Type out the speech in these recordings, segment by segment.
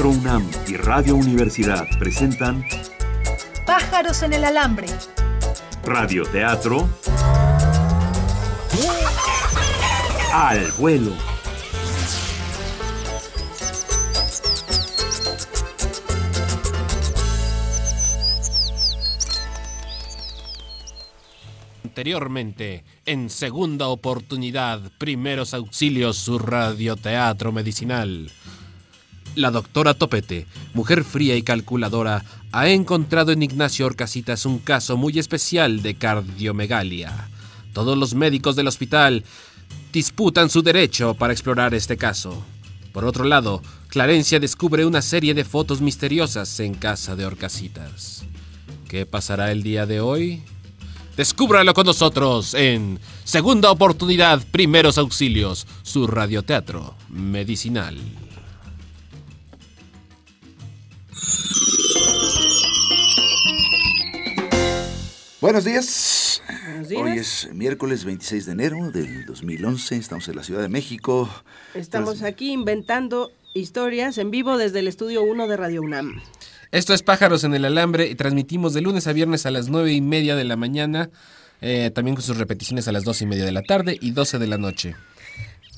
Teatro UNAM y Radio Universidad presentan Pájaros en el alambre. Radio Teatro al vuelo. Anteriormente, en segunda oportunidad, primeros auxilios, su radioteatro medicinal. La doctora Topete, mujer fría y calculadora, ha encontrado en Ignacio Orcasitas un caso muy especial de cardiomegalia. Todos los médicos del hospital disputan su derecho para explorar este caso. Por otro lado, Clarencia descubre una serie de fotos misteriosas en casa de Orcasitas. ¿Qué pasará el día de hoy? Descúbralo con nosotros en Segunda Oportunidad, Primeros Auxilios, su radioteatro medicinal. Buenos días. Buenos días. Hoy es miércoles 26 de enero del 2011. Estamos en la Ciudad de México. Estamos Tras- aquí inventando historias en vivo desde el estudio 1 de Radio UNAM. Esto es Pájaros en el Alambre y transmitimos de lunes a viernes a las nueve y media de la mañana, eh, también con sus repeticiones a las doce y media de la tarde y 12 de la noche.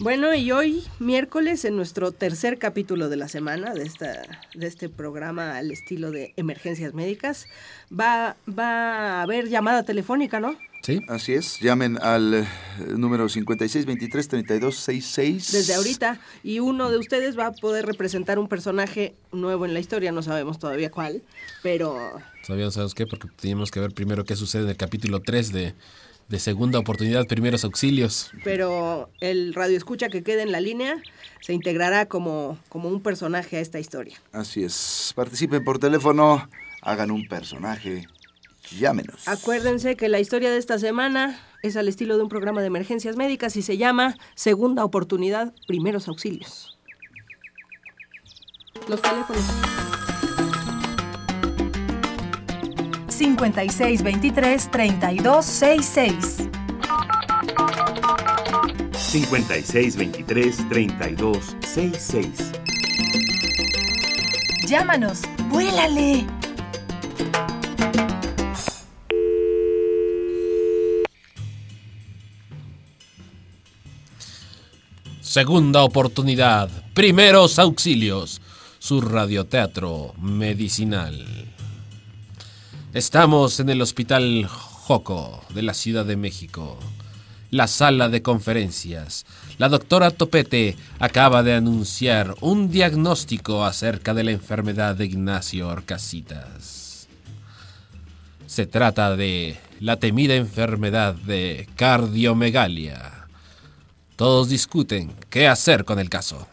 Bueno, y hoy, miércoles, en nuestro tercer capítulo de la semana de, esta, de este programa al estilo de emergencias médicas, va, va a haber llamada telefónica, ¿no? ¿Sí? Así es. Llamen al eh, número 5623-3266. Desde ahorita. Y uno de ustedes va a poder representar un personaje nuevo en la historia, no sabemos todavía cuál, pero Todavía no sabemos qué, porque teníamos que ver primero qué sucede en el capítulo 3 de, de Segunda Oportunidad, Primeros Auxilios. pero el radio escucha que quede en la línea se integrará como, como un personaje a esta historia. Así es. Participen por teléfono. Hagan un personaje. Llámenos. Acuérdense que la historia de esta semana es al estilo de un programa de emergencias médicas y se llama Segunda Oportunidad, Primeros Auxilios. Los teléfonos. 5623 3266. 5623 3266. Llámanos, vuélale. Segunda Oportunidad, Primeros Auxilios, su radioteatro medicinal. Estamos en el Hospital Joco de la Ciudad de México. La sala de conferencias. La doctora Topete acaba de anunciar un diagnóstico acerca de la enfermedad de Ignacio Orcasitas. Se trata de la temida enfermedad de cardiomegalia. Todos discuten qué hacer con el caso.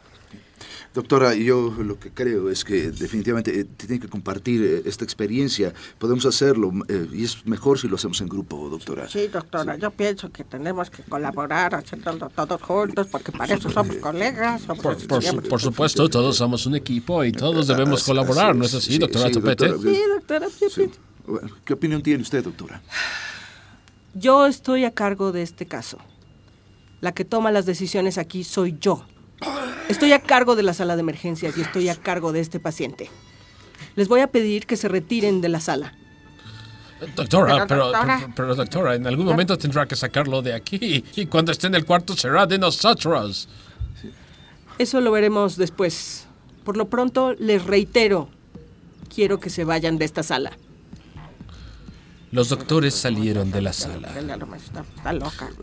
Doctora, yo lo que creo es que definitivamente eh, tienen que compartir eh, esta experiencia. Podemos hacerlo eh, y es mejor si lo hacemos en grupo, doctora. Sí, doctora, yo pienso que tenemos que colaborar, hacerlo todos juntos, porque para eso somos colegas. somos Por, por su- siempre- por supuesto, todos somos un equipo y todos debemos colaborar, ¿no es así, Sí, doctora sí, Topete? doctora. Sí, doctora. sí, Sí. sí. Bueno, ¿Qué opinión tiene usted, doctora? Yo estoy a cargo de este caso. La que toma las decisiones aquí soy yo. Estoy a cargo de la sala de emergencias y estoy a cargo de este paciente. Les voy a pedir que se retiren de la sala. Doctora, Pero, pero, doctora. pero, pero, doctora, en algún momento tendrá que sacarlo de aquí y cuando esté en el cuarto será de nosotros. Eso lo veremos después. Por lo pronto, les reitero, quiero que se vayan de esta sala. Los doctores salieron de la sala.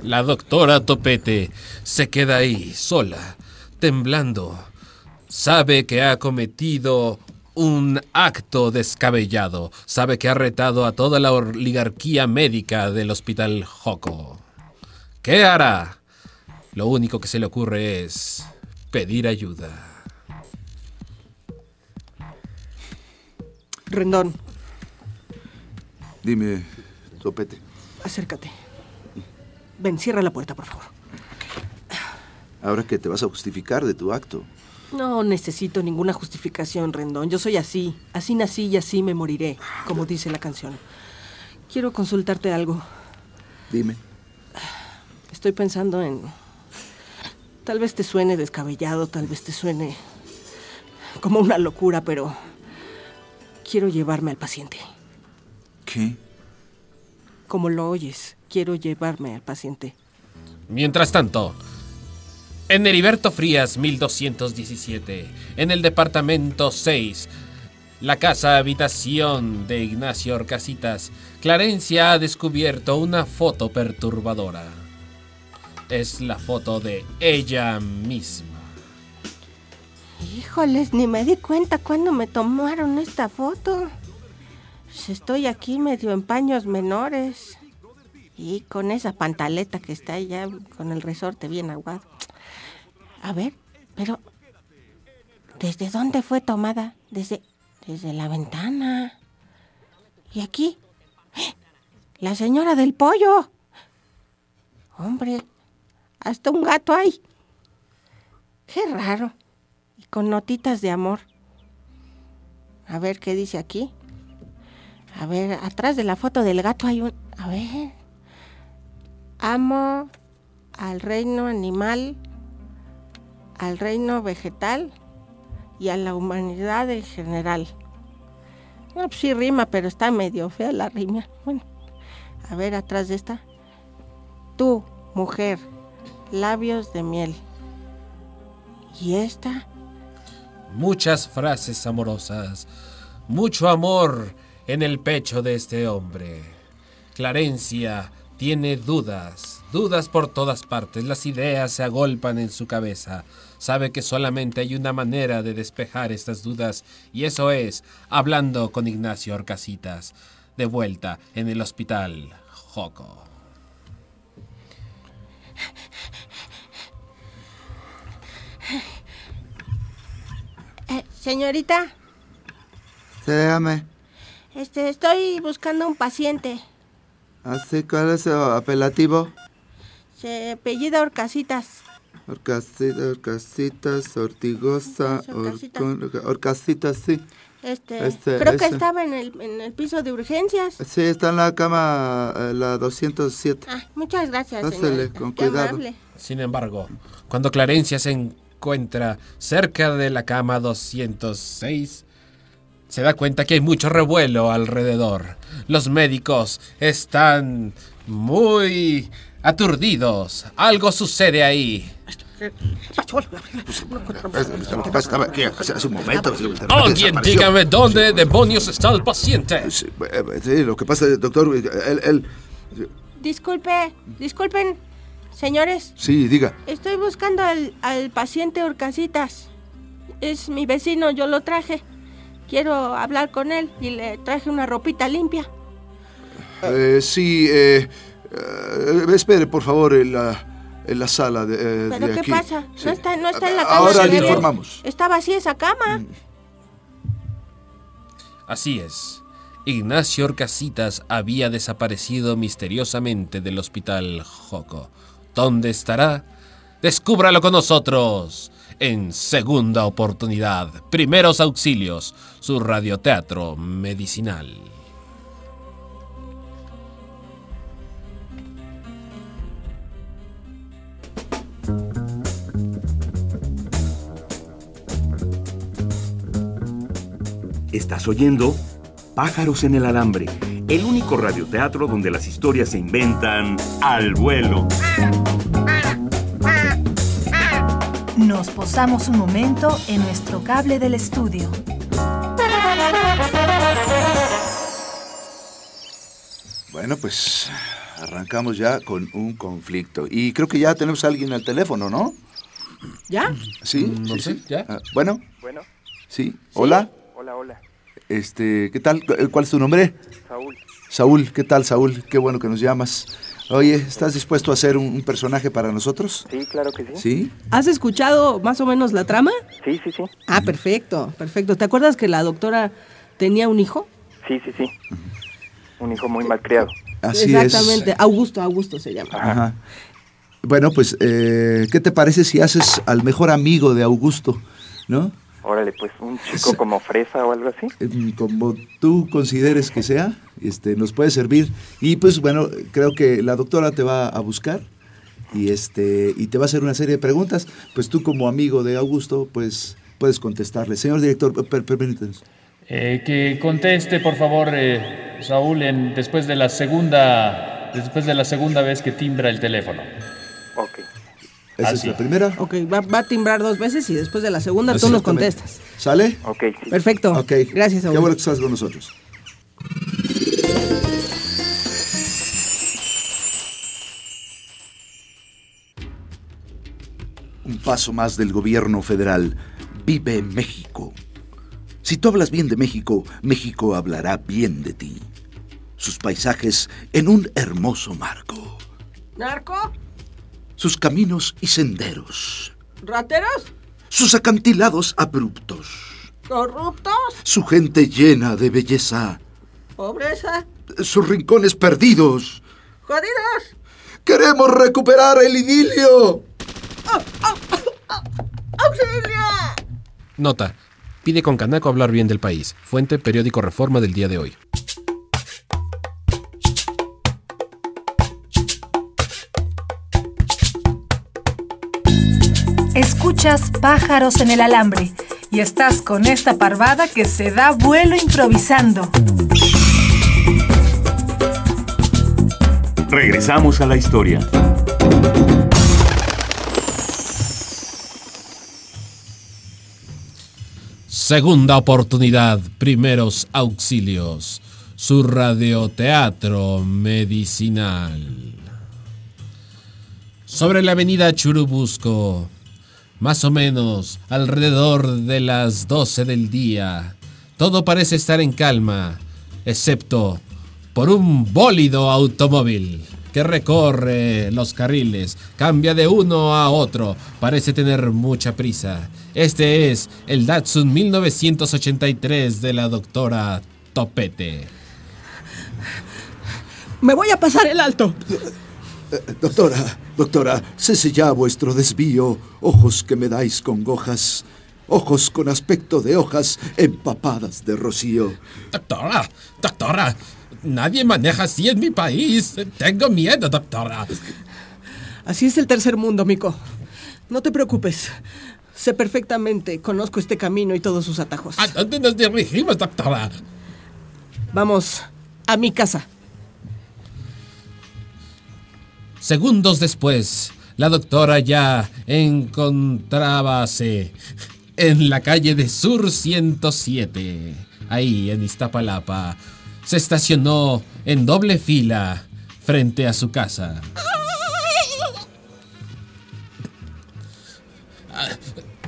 La doctora Topete se queda ahí, sola, temblando. Sabe que ha cometido un acto descabellado. Sabe que ha retado a toda la oligarquía médica del hospital Joco. ¿Qué hará? Lo único que se le ocurre es pedir ayuda. Rendón, Dime, Topete. acércate. Ven, cierra la puerta, por favor. Ahora que te vas a justificar de tu acto. No necesito ninguna justificación, Rendón. Yo soy así. Así nací y así me moriré, como dice la canción. Quiero consultarte algo. Dime. Estoy pensando en... Tal vez te suene descabellado, tal vez te suene... como una locura, pero quiero llevarme al paciente. ¿Qué? Como lo oyes, quiero llevarme al paciente. Mientras tanto, en Heriberto Frías 1217, en el departamento 6, la casa habitación de Ignacio Orcasitas, Clarencia ha descubierto una foto perturbadora. Es la foto de ella misma. Híjoles, ni me di cuenta cuando me tomaron esta foto. Pues Estoy aquí medio en paños menores. Y con esa pantaleta que está ya con el resorte bien aguado. A ver, pero ¿desde dónde fue tomada? Desde desde la ventana. Y aquí la señora del pollo. Hombre, hasta un gato hay. Qué raro. Y con notitas de amor. A ver qué dice aquí. A ver, atrás de la foto del gato hay un... A ver. Amo al reino animal, al reino vegetal y a la humanidad en general. Bueno, pues sí rima, pero está medio fea la rima. Bueno, a ver atrás de esta. Tú, mujer, labios de miel. ¿Y esta? Muchas frases amorosas, mucho amor en el pecho de este hombre. Clarencia tiene dudas, dudas por todas partes, las ideas se agolpan en su cabeza. Sabe que solamente hay una manera de despejar estas dudas y eso es hablando con Ignacio Orcasitas, de vuelta en el hospital Joco. Eh, señorita, Dígame, este, estoy buscando un paciente. ¿así cuál es su apelativo? Se apellida Orcasitas. Orcasitas, orcasitas, ortigosa, Orcasitas. orcasitas, sí. Este, Este, creo que estaba en el, en el piso de urgencias. Sí, está en la cama, eh, la 207. Ah, muchas gracias, señorita. con Qué cuidado. amable. Sin embargo, cuando Clarencia se encuentra cerca de la cama 206, se da cuenta que hay mucho revuelo alrededor. Los médicos están muy aturdidos. Algo sucede ahí. Lo que pasa estaba aquí hace un momento. Alguien dígame dónde demonios está el paciente. Sí, sí, lo que pasa, doctor, él, él- Disculpe, disculpen, señores. Sí, diga. Estoy buscando al, al paciente Orcasitas. Es mi vecino, yo lo traje. Quiero hablar con él y le traje una ropita limpia. Eh, sí, eh, eh, espere, por favor, en la, en la sala de, eh, ¿Pero de qué aquí. pasa? Sí. No está, no está en la cama. Ahora le informamos. Está vacía esa cama. Así es. Ignacio Orcasitas había desaparecido misteriosamente del hospital Joco. ¿Dónde estará? Descúbralo con nosotros en segunda oportunidad. Primeros auxilios, su radioteatro medicinal. Estás oyendo Pájaros en el Alambre, el único radioteatro donde las historias se inventan al vuelo. Nos posamos un momento en nuestro cable del estudio. Bueno, pues arrancamos ya con un conflicto. Y creo que ya tenemos a alguien al teléfono, ¿no? ¿Ya? Sí, No sí, sé, sí. ¿ya? Ah, bueno, Bueno, sí. Hola. hola, hola. Este, ¿qué tal? ¿Cu- ¿Cuál es tu nombre? Saúl. Saúl, ¿qué tal, Saúl? Qué bueno que nos llamas. Oye, ¿estás dispuesto a hacer un, un personaje para nosotros? Sí, claro que sí. ¿Sí? ¿Has escuchado más o menos la trama? Sí, sí, sí. Ah, perfecto, perfecto. ¿Te acuerdas que la doctora tenía un hijo? Sí, sí, sí. Un hijo muy malcriado. Así Exactamente, es. Augusto, Augusto se llama. Ajá. Bueno, pues, eh, ¿qué te parece si haces al mejor amigo de Augusto? ¿No? Órale, pues un chico como fresa o algo así. Eh, Como tú consideres que sea, este, nos puede servir. Y pues, bueno, creo que la doctora te va a buscar y, este, y te va a hacer una serie de preguntas. Pues tú como amigo de Augusto, pues puedes contestarle. Señor director, per- permítanos. Eh, que conteste, por favor, eh, Saúl, en- después de la segunda, después de la segunda vez que timbra el teléfono. Ok. Esa Así. es la primera. Ok, va, va a timbrar dos veces y después de la segunda tú nos contestas. ¿Sale? Ok, sí. Perfecto. Ok. Gracias, Qué Saúl. bueno que estás con nosotros. Un paso más del gobierno federal. Vive México. Si tú hablas bien de México, México hablará bien de ti. Sus paisajes en un hermoso marco. ¿Narco? Sus caminos y senderos. ¿Rateros? Sus acantilados abruptos. ¿Corruptos? Su gente llena de belleza. ¿Pobreza? Sus rincones perdidos. ¿Jodidos? ¡Queremos recuperar el idilio! ¡Auxilio! Nota. Pide con Canaco hablar bien del país. Fuente Periódico Reforma del día de hoy. Escuchas pájaros en el alambre y estás con esta parvada que se da vuelo improvisando. Regresamos a la historia. Segunda oportunidad, primeros auxilios. Su radioteatro medicinal. Sobre la avenida Churubusco, más o menos alrededor de las 12 del día, todo parece estar en calma, excepto por un bólido automóvil que recorre los carriles, cambia de uno a otro, parece tener mucha prisa. Este es el Datsun 1983 de la doctora Topete. Me voy a pasar el alto. Eh, Doctora, doctora, cese ya vuestro desvío. Ojos que me dais congojas. Ojos con aspecto de hojas empapadas de rocío. Doctora, doctora, nadie maneja así en mi país. Tengo miedo, doctora. Así es el tercer mundo, Mico. No te preocupes. Sé perfectamente, conozco este camino y todos sus atajos. ¿A dónde nos dirigimos, doctora? Vamos a mi casa. Segundos después, la doctora ya encontrábase en la calle de Sur 107, ahí en Iztapalapa. Se estacionó en doble fila frente a su casa. Ah,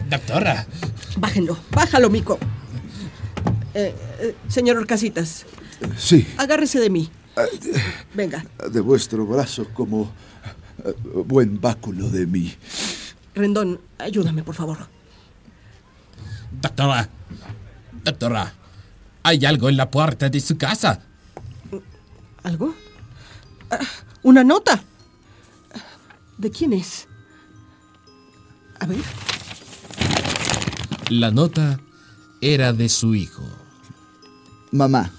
Doctora, Bájenlo, bájalo, Mico. Eh, eh, señor Orcasitas, Sí, agárrese de mí. Venga, de vuestro brazo como eh, buen báculo de mí. Rendón, ayúdame, por favor. doctora, doctora, hay algo en la puerta de su casa. ¿Algo? Ah, ¿Una nota? ¿De quién es? A ver. La nota era de su hijo. Mamá.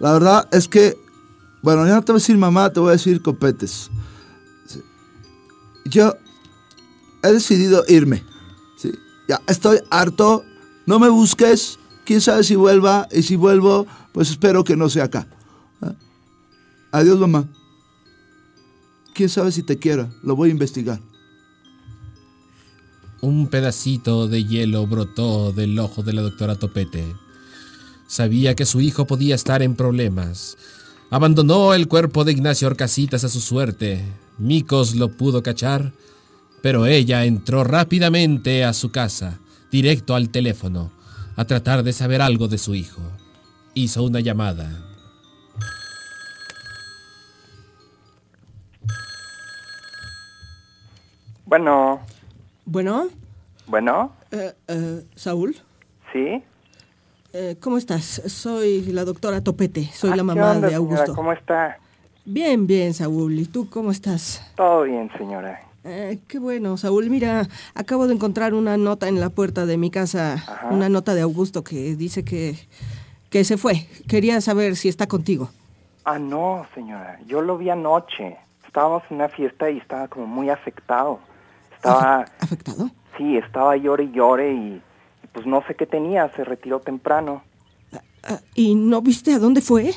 La verdad es que, bueno, ya no te voy a decir mamá, te voy a decir copetes. Yo he decidido irme. Sí. Ya estoy harto. No me busques. Quién sabe si vuelva. Y si vuelvo, pues espero que no sea acá. ¿Ah? Adiós, mamá. Quién sabe si te quiera. Lo voy a investigar. Un pedacito de hielo brotó del ojo de la doctora Topete. Sabía que su hijo podía estar en problemas. Abandonó el cuerpo de Ignacio Orcasitas a su suerte. Micos lo pudo cachar, pero ella entró rápidamente a su casa, directo al teléfono, a tratar de saber algo de su hijo. Hizo una llamada. Bueno, Bueno, bueno, eh, eh, Saúl, ¿sí? Eh, ¿cómo estás? Soy la doctora Topete, soy Ah, la ¿qué mamá onda, de señora? Augusto. ¿Cómo está? Bien, bien, Saúl. ¿Y tú cómo estás? Todo bien, señora. Eh, qué bueno, Saúl. Mira, acabo de encontrar una nota en la puerta de mi casa, Ajá. una nota de Augusto que dice que, que se fue. Quería saber si está contigo. Ah, no, señora. Yo lo vi anoche. Estábamos en una fiesta y estaba como muy afectado. Estaba... ¿Afectado? Sí, estaba llore y llore y pues no sé qué tenía, se retiró temprano. Ah, ¿Y no viste a dónde fue?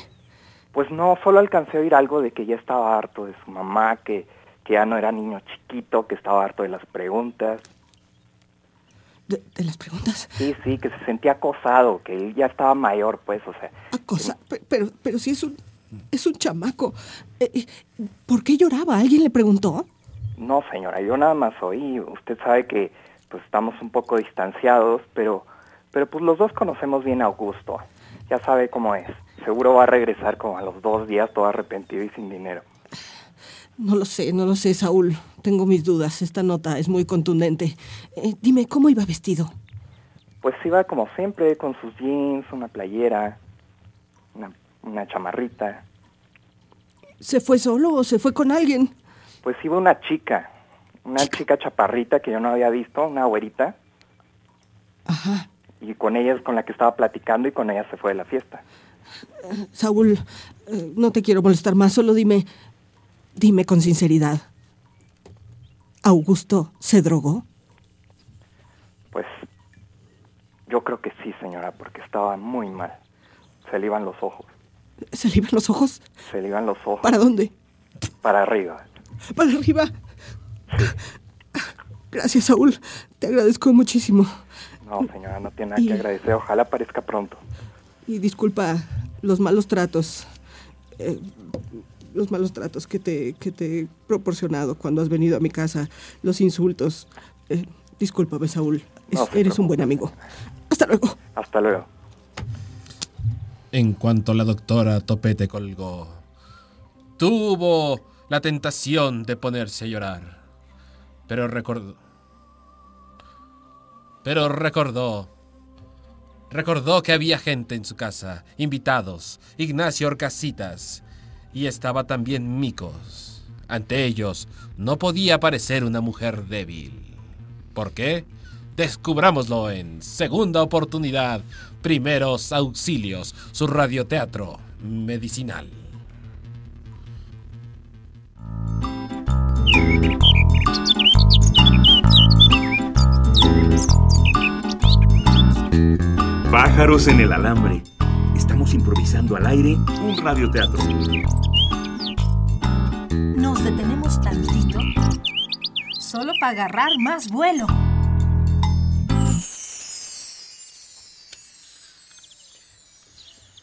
Pues no, solo alcancé a oír algo de que ya estaba harto de su mamá, que, que ya no era niño chiquito, que estaba harto de las preguntas. ¿De, de las preguntas? Sí, sí, que se sentía acosado, que él ya estaba mayor, pues, o sea. Acosa, pe- pero, pero si es un, es un chamaco. Eh, eh, ¿Por qué lloraba? ¿Alguien le preguntó? No, señora, yo nada más oí. Usted sabe que pues estamos un poco distanciados, pero pero pues los dos conocemos bien a Augusto. Ya sabe cómo es. Seguro va a regresar como a los dos días todo arrepentido y sin dinero. No lo sé, no lo sé, Saúl. Tengo mis dudas. Esta nota es muy contundente. Eh, dime, ¿cómo iba vestido? Pues iba como siempre con sus jeans, una playera, una, una chamarrita. ¿Se fue solo o se fue con alguien? Pues iba una chica, una chica chaparrita que yo no había visto, una güerita. Ajá. Y con ella es con la que estaba platicando y con ella se fue de la fiesta. Eh, Saúl, eh, no te quiero molestar más, solo dime, dime con sinceridad. ¿Augusto se drogó? Pues yo creo que sí, señora, porque estaba muy mal. Se le iban los ojos, ¿Se le iban los ojos? se le iban los ojos ¿Para dónde? para arriba. Para arriba. Gracias, Saúl. Te agradezco muchísimo. No, señora, no tiene nada Y- que agradecer. Ojalá aparezca pronto. Y disculpa los malos tratos. eh, los malos tratos que te, que te he proporcionado cuando has venido a mi casa. Los insultos. Eh, discúlpame, Saúl. Es- No se eres un buen amigo. Hasta luego. Hasta luego. En cuanto la doctora Topete colgó, tuvo la tentación de ponerse a llorar. Pero recordó. Pero recordó. Recordó que había gente en su casa, invitados, Ignacio Orcasitas, y estaba también Micos. Ante ellos no podía parecer una mujer débil. ¿Por qué? Descubrámoslo en Segunda Oportunidad, Primeros Auxilios, su radioteatro medicinal. Pájaros en el alambre. Estamos improvisando al aire un radioteatro. Nos detenemos tantito, solo para agarrar más vuelo.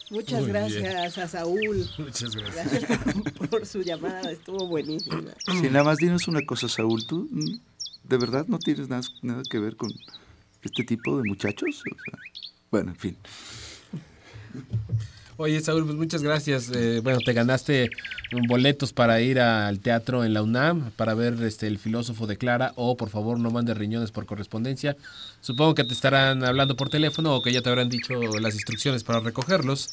Muchas Muy bien. gracias a Saúl. Muchas Gracias por, por su llamada. Estuvo buenísima. Sí, nada más dinos una cosa, Saúl. ¿Tú de verdad no tienes nada, nada que ver con este tipo de muchachos? O sea, bueno, en fin. Oye, Saúl, pues muchas gracias. Eh, bueno, te ganaste boletos para ir al teatro en la UNAM para ver este el filósofo de Clara o por favor no mandes riñones por correspondencia. Supongo que te estarán hablando por teléfono o que ya te habrán dicho las instrucciones para recogerlos.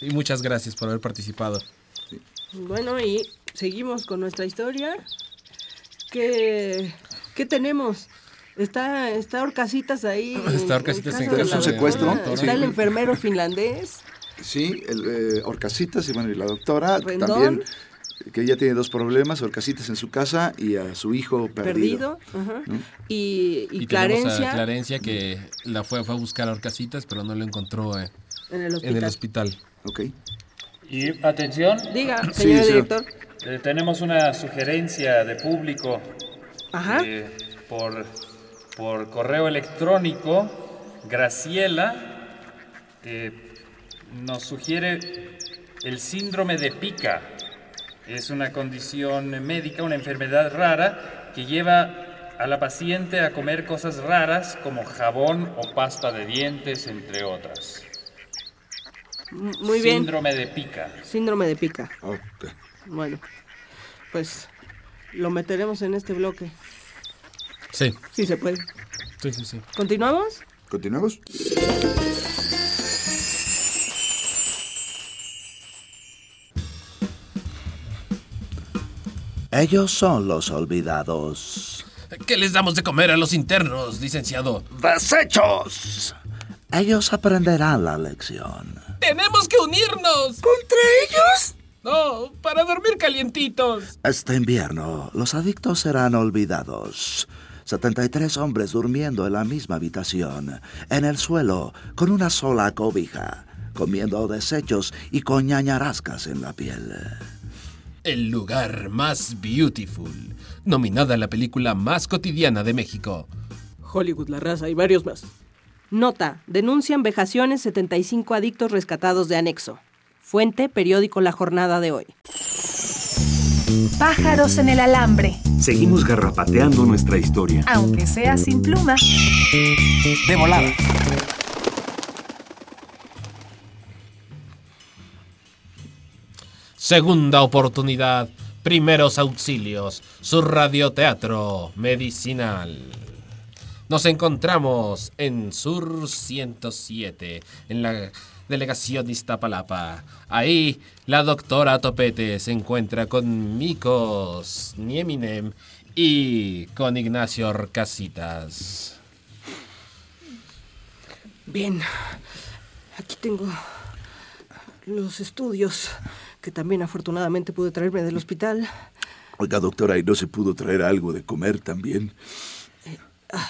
Y muchas gracias por haber participado. Bueno, y seguimos con nuestra historia. ¿Qué, qué tenemos? Está, está Orcasitas ahí. Está Orcasitas en de casa de la secuestro. doctora. Está Sí. el enfermero finlandés. Sí, el eh, Orcasitas y bueno, y la doctora Rendón. también, que ella tiene dos problemas, Orcasitas en su casa y a su hijo perdido. Perdido. ajá. ¿no? Y, y Y, tenemos Clarencia a Clarencia que la fue, fue a buscar a Orcasitas, pero no lo encontró eh, en el hospital. en el hospital. Ok. Y atención, Diga, Sí, señor. director. eh, tenemos una sugerencia de público Ajá. eh, por, por correo electrónico. Graciela eh, nos sugiere el síndrome de pica. Es una condición médica, una enfermedad rara que lleva a la paciente a comer cosas raras como jabón o pasta de dientes, entre otras. Muy bien. Síndrome de pica. Síndrome de pica. Ok. Bueno, pues lo meteremos en este bloque. Sí, Sí se puede. sí, sí, sí. ¿Continuamos? ¿Continuamos? Ellos son los olvidados. ¿Qué les damos de comer a los internos, licenciado? ¡Desechos! Ellos aprenderán la lección. ¡Tenemos que unirnos! ¿Contra ellos? No, para dormir calientitos. Este invierno, los adictos serán olvidados. 73 hombres durmiendo en la misma habitación, en el suelo, con una sola cobija, comiendo desechos y con ñañarascas en la piel. El lugar más beautiful, nominada a la película más cotidiana de México. Hollywood, la raza y varios más. Nota, denuncian vejaciones 75 adictos rescatados de anexo. Fuente, periódico La Jornada de hoy. Pájaros en el alambre, Seguimos garrapateando nuestra historia. aunque sea sin pluma. De volada. Segunda oportunidad, primeros auxilios, su radioteatro medicinal. Nos encontramos en Sur 107, en la delegación de Iztapalapa. Ahí la doctora Topete se encuentra con Mikos Nieminem y con Ignacio Orcasitas. Bien, aquí tengo los estudios que también afortunadamente pude traerme del hospital. Oiga, doctora, ¿y no se pudo traer algo de comer también?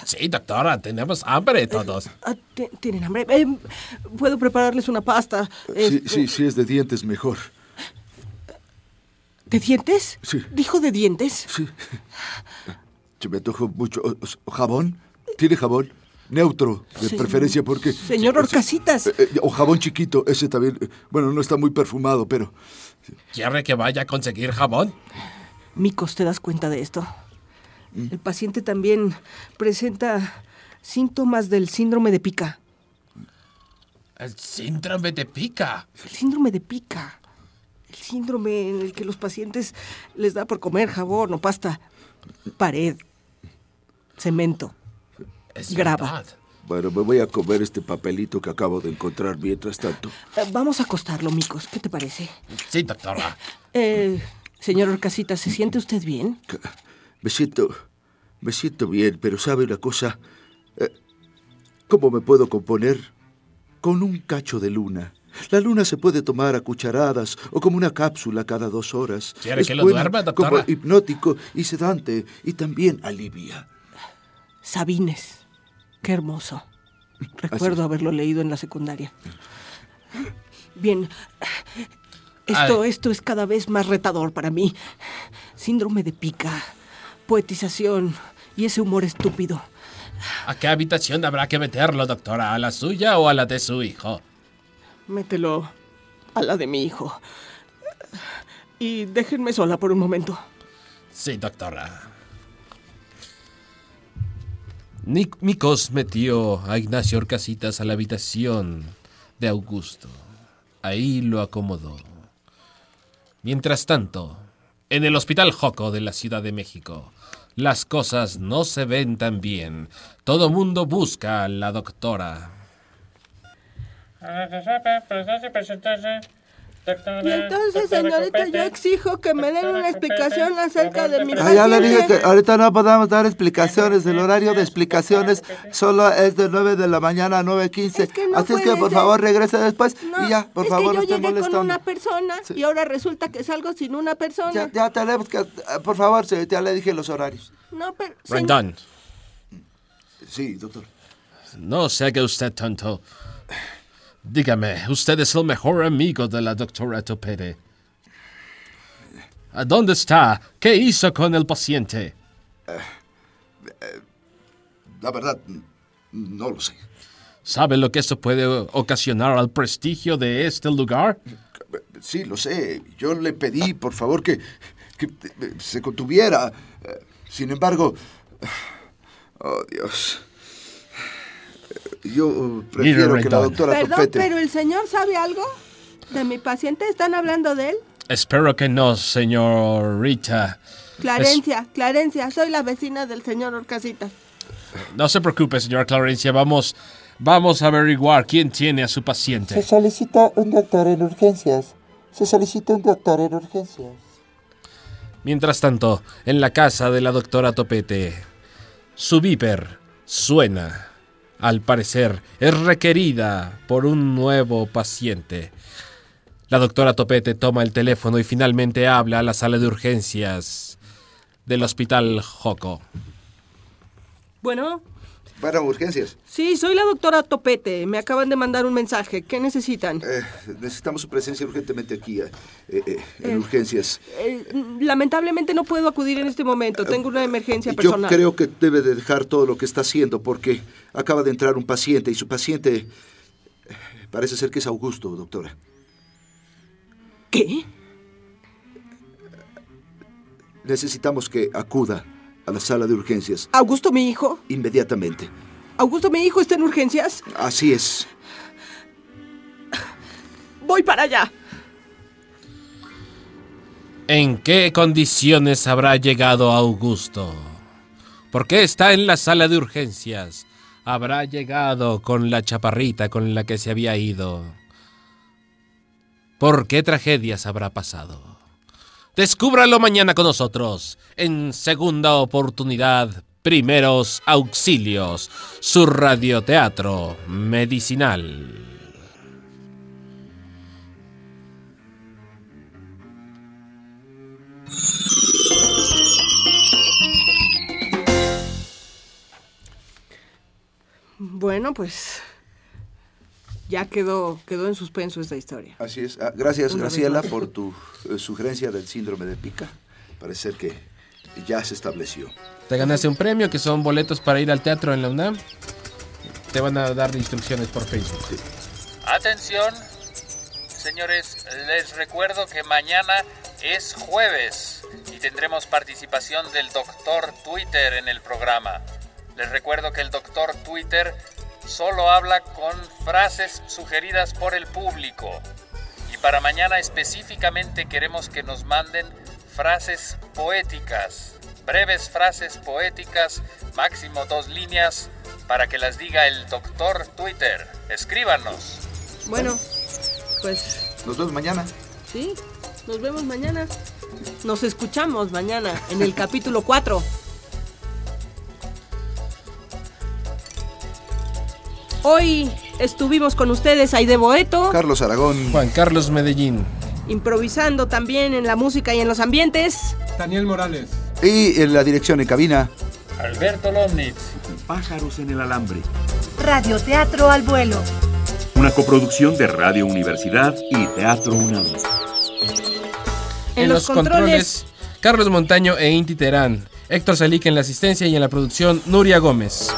Sí, doctora, tenemos hambre todos. Ah, ti- ¿Tienen hambre? Eh, Puedo prepararles una pasta. Eh, Sí, sí, sí, es de dientes mejor. ¿De dientes? Sí. ¿Dijo de dientes? Sí. Se me antojó mucho. ¿O- o- ¿Jabón? ¿Tiene jabón? Neutro, de Señor- preferencia porque... Señor sí, Orcasitas. eh, eh, o jabón chiquito, ese también. eh, Bueno, no está muy perfumado, pero... ¿Quiere que vaya a conseguir jabón? Micos, ¿te das cuenta de esto? Mm. El paciente también presenta síntomas del síndrome de pica. El síndrome de pica. El síndrome de pica. El síndrome en el que los pacientes les da por comer jabón o pasta. Pared. Cemento. Es Graba. verdad. Bueno, me voy a comer este papelito que acabo de encontrar mientras tanto. Eh, Vamos a acostarlo, Micos. ¿Qué te parece? Sí, doctora. Eh, señor Orcasita, ¿se siente usted bien? Me siento... Me siento bien, pero ¿sabe una cosa? Eh, ¿Cómo me puedo componer? Con un cacho de luna. La luna se puede tomar a cucharadas o como una cápsula cada dos horas. ¿Quiere Es que lo duerma, doctora? Como hipnótico y sedante y también alivia. Sabines. Qué hermoso. Recuerdo haberlo leído en la secundaria. Bien. Esto, Ay. esto es cada vez más retador para mí. Síndrome de pica, poetización y ese humor estúpido. ¿A qué habitación habrá que meterlo, doctora? ¿A la suya o a la de su hijo? Mételo a la de mi hijo. Y déjenme sola por un momento. Sí, doctora. Nic- Mikos metió a Ignacio Orcasitas a la habitación de Augusto. Ahí lo acomodó. Mientras tanto, en el Hospital Joco de la Ciudad de México, las cosas no se ven tan bien. Todo mundo busca a la doctora. Y entonces, señorita, yo exijo que me den una explicación acerca de mi Ah, ya le dije que ahorita no podemos dar explicaciones. El horario de explicaciones solo es de 9 de la mañana a 9.15. Es que no Así es que por ser. favor regrese después No, y ya, por es favor, que no yo esté llegué con una persona Sí. y ahora resulta que salgo sin una persona. Ya, ya tenemos que... eh, Por favor, ya le dije los horarios. No, pero... Sí, doctor. no se haga usted tonto. Dígame, usted es el mejor amigo de la doctora Topete. ¿A dónde está? ¿Qué hizo con el paciente? La verdad, no lo sé. ¿Sabe lo que esto puede ocasionar al prestigio de este lugar? Sí, lo sé. Yo le pedí, por favor, que, que eh, se contuviera. Eh, Sin embargo... Oh, Dios. Yo prefiero que la doctora Perdón, Topete... pero el señor sabe algo de mi paciente. ¿Están hablando de él? Espero que no, señorita. Clarencia, Clarencia, soy la vecina del señor Orcasitas. No se preocupe, señora Clarencia. Vamos, vamos a averiguar quién tiene a su paciente. Se solicita un doctor en urgencias. Se solicita un doctor en urgencias. Mientras tanto, en la casa de la doctora Topete, su viper suena. Al parecer, es requerida por un nuevo paciente. La doctora Topete toma el teléfono y finalmente habla a la sala de urgencias del hospital Joco. Bueno, Para urgencias. sí, soy la doctora Topete. Me acaban de mandar un mensaje. ¿Qué necesitan? Eh, necesitamos su presencia urgentemente aquí, eh, eh, en urgencias. Lamentablemente no puedo acudir en este momento. Tengo una emergencia Yo personal. creo que debe de dejar todo lo que está haciendo porque acaba de entrar un paciente y su paciente parece ser que es Augusto, doctora. ¿Qué? Necesitamos que acuda a la sala de urgencias ¿Augusto, mi hijo? inmediatamente. ¿Augusto, mi hijo, está en urgencias? Así es. Voy para allá. ¿En qué condiciones habrá llegado Augusto? ¿Por qué está en la sala de urgencias? Habrá llegado con la chaparrita con la que se había ido. ¿Por qué tragedias habrá pasado? Descúbralo mañana con nosotros en segunda oportunidad, primeros auxilios, su radioteatro medicinal. Bueno, pues ya quedó, quedó en suspenso esta historia. Así es. Ah, gracias, Una Graciela, por tu eh, sugerencia del síndrome de pica. Parece ser que ya se estableció. Te ganaste un premio que son boletos para ir al teatro en la UNAM. Te van a dar instrucciones por Facebook. Atención, señores, les recuerdo que mañana es jueves y tendremos participación del doctor Twitter en el programa. Les recuerdo que el doctor Twitter solo habla con frases sugeridas por el público. Y para mañana específicamente queremos que nos manden frases poéticas, breves frases poéticas, máximo dos líneas, para que las diga el doctor Twitter. Escríbanos. Bueno, pues Nos vemos mañana. sí, nos vemos mañana. Nos escuchamos mañana en el capítulo 4. Hoy estuvimos con ustedes Aide Boeto, Carlos Aragón. Juan Carlos Medellín. improvisando también en la música y en los ambientes. Daniel Morales. Y en la dirección en cabina. Alberto Lomnitz. Pájaros en el alambre. Radioteatro al vuelo. Una coproducción de Radio Universidad y Teatro UNAM. En, los, controles, Carlos Montaño e Inti Terán. Héctor Salique en la asistencia y en la producción, Nuria Gómez.